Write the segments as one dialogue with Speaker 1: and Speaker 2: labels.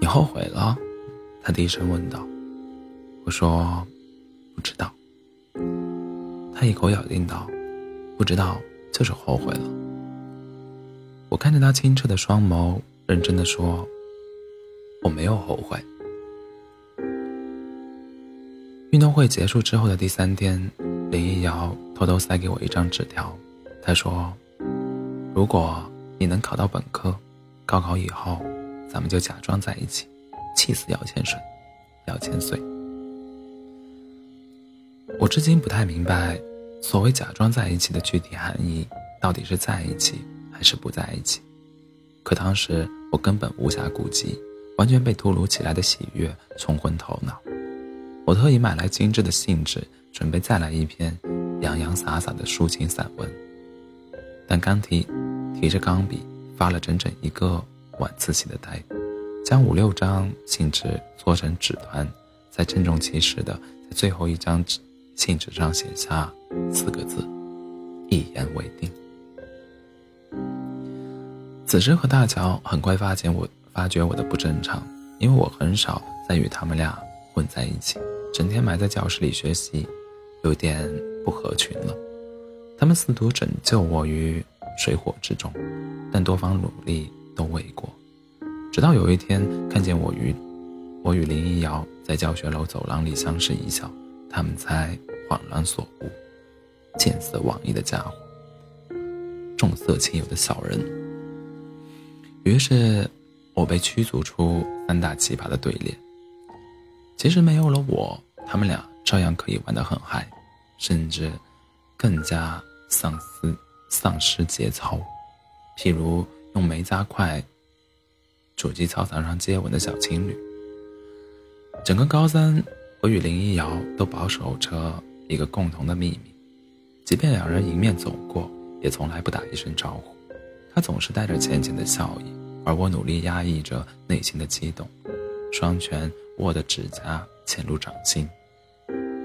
Speaker 1: 你后悔了？他低声问道。我说：“不知道。”他一口咬定道：“不知道就是后悔了。”我看着他清澈的双眸，认真的说：“我没有后悔。”运动会结束之后的第三天，林一瑶偷偷塞给我一张纸条，他说：“如果你能考到本科，高考以后，咱们就假装在一起，气死姚千水，姚千岁。”我至今不太明白，所谓假装在一起的具体含义，到底是在一起还是不在一起？可当时我根本无暇顾及，完全被突如其来的喜悦冲昏头脑。我特意买来精致的信纸，准备再来一篇洋洋洒洒的抒情散文。但刚提提着钢笔，发了整整一个晚自习的呆，将五六张信纸搓成纸团，再郑重其事的在最后一张纸。信纸上写下四个字：“一言为定。”此时和大乔很快发现我发觉我的不正常，因为我很少再与他们俩混在一起，整天埋在教室里学习，有点不合群了。他们试图拯救我于水火之中，但多方努力都未过。直到有一天看见我与我与林一瑶在教学楼走廊里相视一笑。他们才恍然所悟，见色忘义的家伙，重色轻友的小人。于是，我被驱逐出三大奇葩的队列。其实没有了我，他们俩照样可以玩得很嗨，甚至更加丧失丧失节操。譬如用煤渣块阻击操场上接吻的小情侣。整个高三。我与林一瑶都保守着一个共同的秘密，即便两人迎面走过，也从来不打一声招呼。他总是带着浅浅的笑意，而我努力压抑着内心的激动，双拳握的指甲嵌入掌心。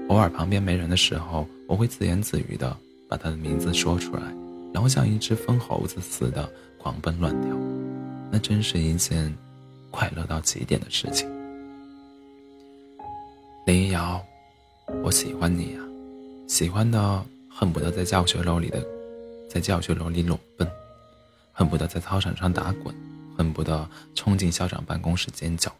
Speaker 1: 偶尔旁边没人的时候，我会自言自语的把他的名字说出来，然后像一只疯猴子似的狂奔乱跳。那真是一件快乐到极点的事情。林瑶，我喜欢你呀，喜欢的恨不得在教学楼里的，在教学楼里裸奔，恨不得在操场上打滚，恨不得冲进校长办公室尖叫。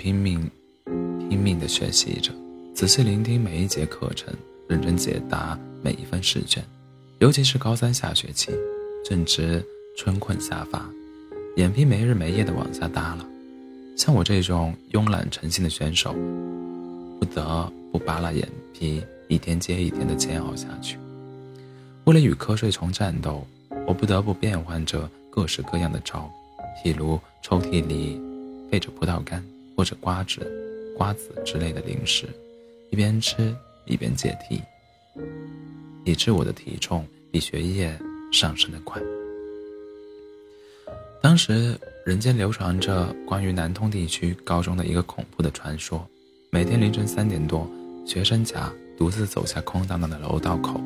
Speaker 1: 拼命拼命的学习着，仔细聆听每一节课程，认真解答。每一份试卷，尤其是高三下学期，正值春困夏乏，眼皮没日没夜的往下耷拉。像我这种慵懒成性的选手，不得不扒拉眼皮，一天接一天的煎熬下去。为了与瞌睡虫战斗，我不得不变换着各式各样的招，譬如抽屉里备着葡萄干或者瓜子、瓜子之类的零食，一边吃一边解题。以致我的体重比学业上升的快。当时人间流传着关于南通地区高中的一个恐怖的传说：每天凌晨三点多，学生甲独自走下空荡荡的楼道口，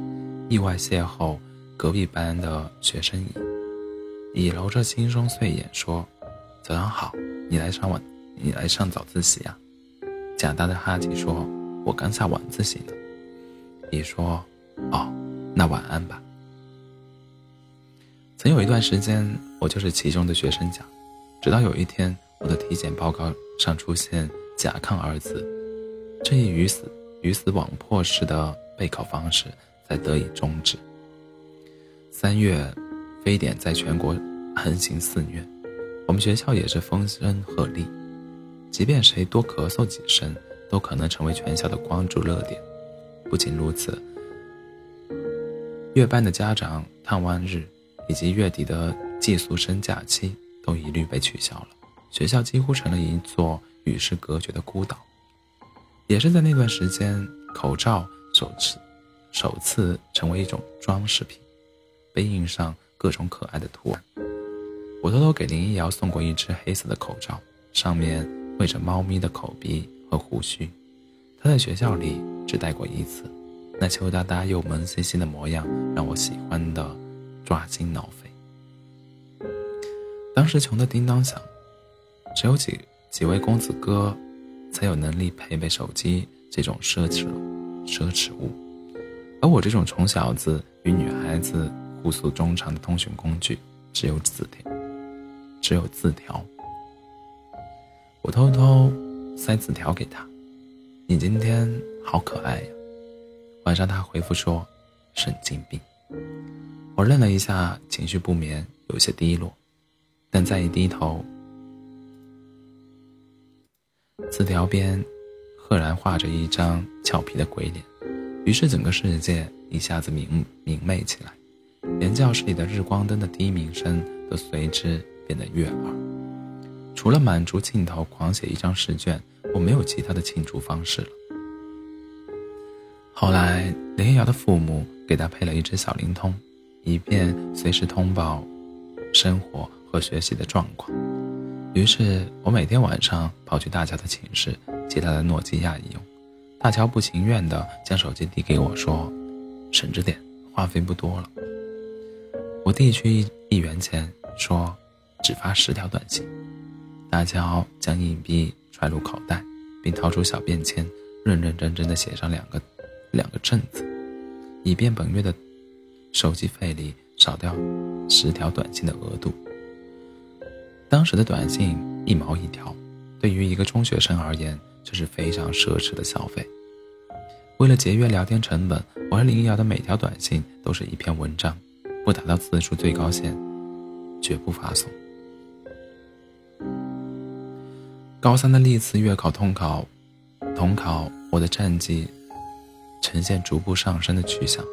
Speaker 1: 意外邂逅隔壁班的学生乙。乙揉着轻松睡眼说：“早上好，你来上晚，你来上早自习啊？”假大的哈气说：“我刚下晚自习呢。”乙说。哦，那晚安吧。曾有一段时间，我就是其中的学生甲，直到有一天，我的体检报告上出现“甲亢”二字，这一鱼死鱼死网破式的备考方式才得以终止。三月，非典在全国横行肆虐，我们学校也是风声鹤唳，即便谁多咳嗽几声，都可能成为全校的关注热点。不仅如此。月班的家长探望日，以及月底的寄宿生假期都一律被取消了，学校几乎成了一座与世隔绝的孤岛。也是在那段时间，口罩首次首次成为一种装饰品，被印上各种可爱的图案。我偷偷给林一瑶送过一只黑色的口罩，上面绘着猫咪的口鼻和胡须，他在学校里只带过一次，那羞答答又萌兮兮的模样让我喜欢的抓心挠肺。当时穷的叮当响，只有几几位公子哥才有能力配备手机这种奢侈奢侈物，而我这种穷小子与女孩子互诉衷肠的通讯工具只有字条，只有字条。我偷偷塞字条给他。你今天好可爱呀！晚上他回复说：“神经病。”我愣了一下，情绪不眠，有些低落。但再一低头，字条边赫然画着一张俏皮的鬼脸，于是整个世界一下子明明媚起来，连教室里的日光灯的低鸣声都随之变得悦耳。除了满足镜头狂写一张试卷。我没有其他的庆祝方式了。后来，林瑶的父母给他配了一只小灵通，以便随时通报生活和学习的状况。于是我每天晚上跑去大乔的寝室借他的诺基亚一用。大乔不情愿地将手机递给我说：“省着点，话费不多了。”我递去一元钱，说：“只发十条短信。”大乔将硬币。揣入口袋，并掏出小便签，认认真真的写上两个两个正字，以便本月的手机费里少掉十条短信的额度。当时的短信一毛一条，对于一个中学生而言，这是非常奢侈的消费。为了节约聊天成本，我和林瑶的每条短信都是一篇文章，不达到字数最高限，绝不发送。高三的历次月考统考，统考我的战绩呈现逐步上升的趋向，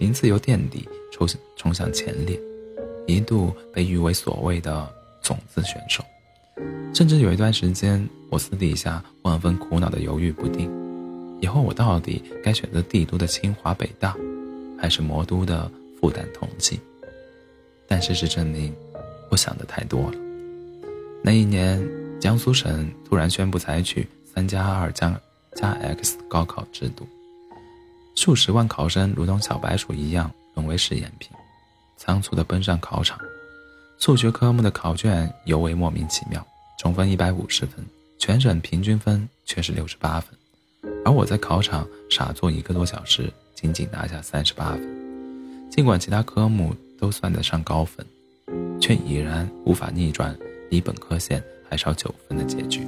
Speaker 1: 名次由垫底冲冲向前列，一度被誉为所谓的种子选手。甚至有一段时间，我私底下万分苦恼的犹豫不定，以后我到底该选择帝都的清华北大，还是魔都的复旦同济？但事实证明，我想的太多了。那一年。江苏省突然宣布采取三加二加加 X 高考制度，数十万考生如同小白鼠一样沦为试验品，仓促地奔上考场。数学科目的考卷尤为莫名其妙，总分一百五十分，全省平均分却是六十八分，而我在考场傻坐一个多小时，仅仅拿下三十八分。尽管其他科目都算得上高分，却已然无法逆转离本科线。还少九分的结局。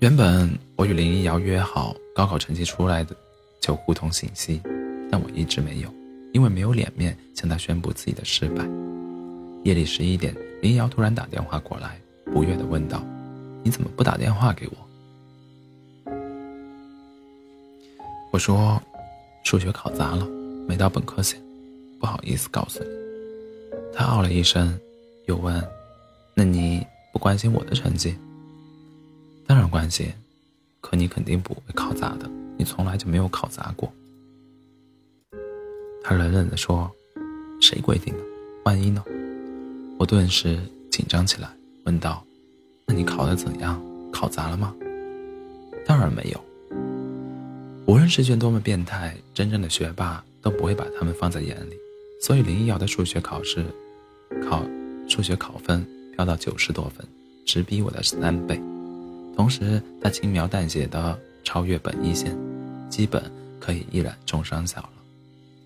Speaker 1: 原本我与林一瑶约好，高考成绩出来的就互通信息，但我一直没有，因为没有脸面向他宣布自己的失败。夜里十一点，林一瑶突然打电话过来，不悦地问道：“你怎么不打电话给我？”我说：“数学考砸了，没到本科线，不好意思告诉你。”他哦了一声，又问。那你不关心我的成绩？当然关心，可你肯定不会考砸的，你从来就没有考砸过。他冷冷地说：“谁规定的？万一呢？”我顿时紧张起来，问道：“那你考得怎样？考砸了吗？”当然没有。无论试卷多么变态，真正的学霸都不会把他们放在眼里，所以林一瑶的数学考试，考数学考分。飙到九十多分，直逼我的三倍。同时，他轻描淡写的超越本一线，基本可以一览众山小了。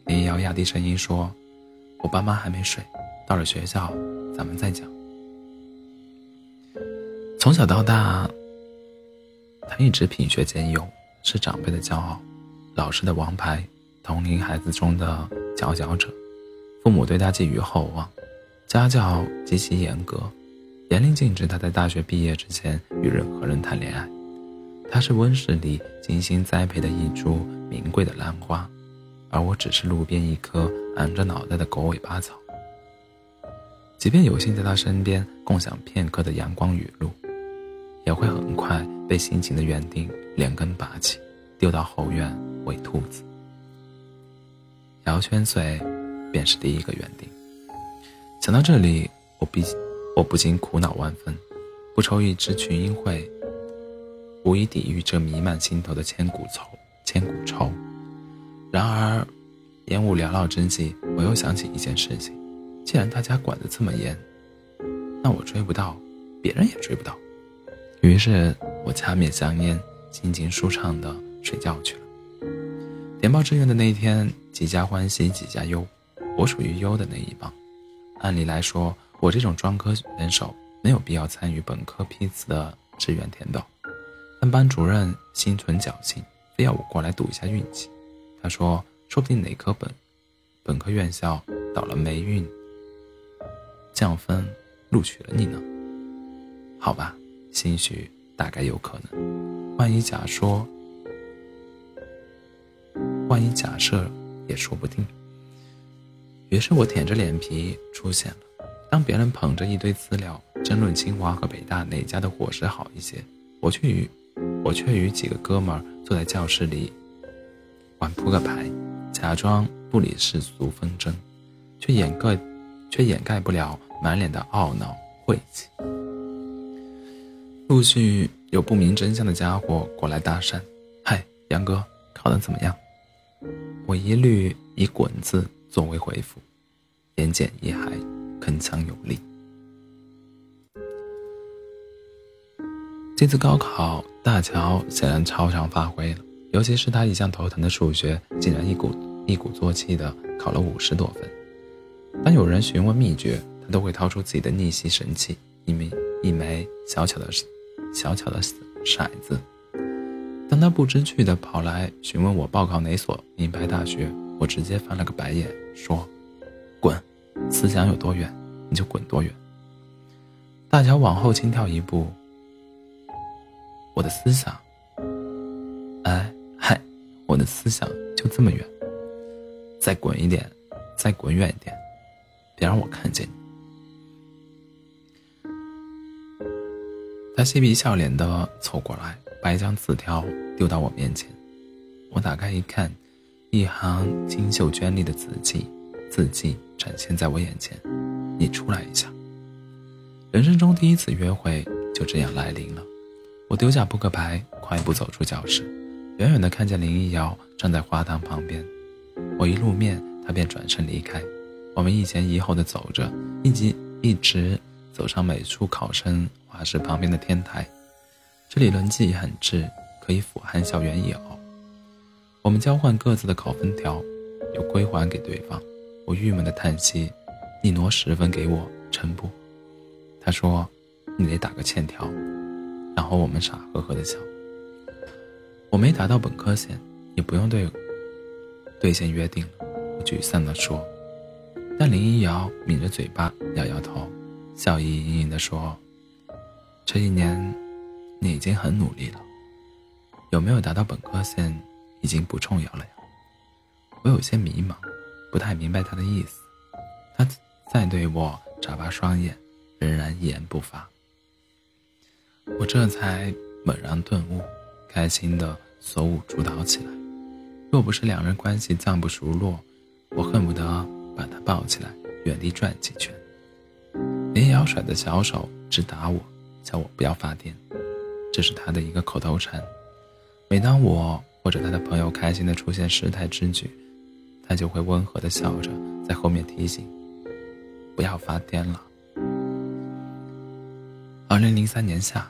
Speaker 1: 林瑶压低声音说：“我爸妈还没睡，到了学校咱们再讲。”从小到大，他一直品学兼优，是长辈的骄傲，老师的王牌，同龄孩子中的佼佼者。父母对他寄予厚望。家教极其严格，严令禁止他在大学毕业之前与任何人谈恋爱。他是温室里精心栽培的一株名贵的兰花，而我只是路边一棵昂着脑袋的狗尾巴草。即便有幸在他身边共享片刻的阳光雨露，也会很快被辛勤的园丁连根拔起，丢到后院喂兔子。姚千岁，便是第一个园丁。想到这里，我必我不禁苦恼万分。不抽一支群英会，无以抵御这弥漫心头的千古愁。千古愁。然而，烟雾缭绕之际，我又想起一件事情：既然大家管得这么严，那我追不到，别人也追不到。于是我掐灭香烟，心情舒畅的睡觉去了。填报志愿的那一天，几家欢喜几家忧，我属于忧的那一帮。按理来说，我这种专科选手没有必要参与本科批次的志愿填报，但班主任心存侥幸，非要我过来赌一下运气。他说：“说不定哪科本本科院校倒了霉运，降分录取了你呢。”好吧，兴许大概有可能。万一假说，万一假设也说不定。于是我舔着脸皮出现了。当别人捧着一堆资料争论清华和北大哪家的伙食好一些，我却与我却与几个哥们儿坐在教室里玩扑克牌，假装不理世俗纷争，却掩盖却掩盖不了满脸的懊恼晦气。陆续有不明真相的家伙过来搭讪：“嗨，杨哥，考得怎么样？”我一律以“滚”字作为回复，言简意赅。铿锵有力。这次高考，大乔显然超常发挥了，尤其是他一向头疼的数学，竟然一鼓一鼓作气的考了五十多分。当有人询问秘诀，他都会掏出自己的逆袭神器——一枚一枚小巧的小巧的骰子。当他不知趣的跑来询问我报考哪所名牌大学，我直接翻了个白眼，说：“滚。”思想有多远，你就滚多远。大乔往后轻跳一步。我的思想，哎嗨，我的思想就这么远。再滚一点，再滚远一点，别让我看见你。他嬉皮笑脸的凑过来，把一张字条丢到我面前。我打开一看，一行精秀娟丽的字迹。字迹展现在我眼前，你出来一下。人生中第一次约会就这样来临了。我丢下扑克牌，快步走出教室，远远的看见林一瑶站在花坛旁边。我一露面，她便转身离开。我们一前一后的走着，一直一直走上美术考生画室旁边的天台。这里轮机很质，可以俯瞰校园一隅。我们交换各自的考分条，又归还给对方。我郁闷的叹息：“你挪十分给我，成不？”他说：“你得打个欠条。”然后我们傻呵呵的笑。我没达到本科线，也不用对兑现约定了。我沮丧的说。但林一瑶抿着嘴巴，摇摇头，笑意盈盈的说：“这一年，你已经很努力了。有没有达到本科线，已经不重要了呀。”我有些迷茫。不太明白他的意思，他再对我眨巴双眼，仍然一言不发。我这才猛然顿悟，开心的手舞足蹈起来。若不是两人关系暂不熟络，我恨不得把他抱起来，原地转几圈。林瑶甩的小手直打我，叫我不要发癫。这是他的一个口头禅。每当我或者他的朋友开心的出现失态之举，他就会温和的笑着，在后面提醒：“不要发癫了。”二零零三年夏，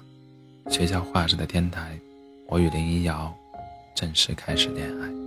Speaker 1: 学校画室的天台，我与林一瑶正式开始恋爱。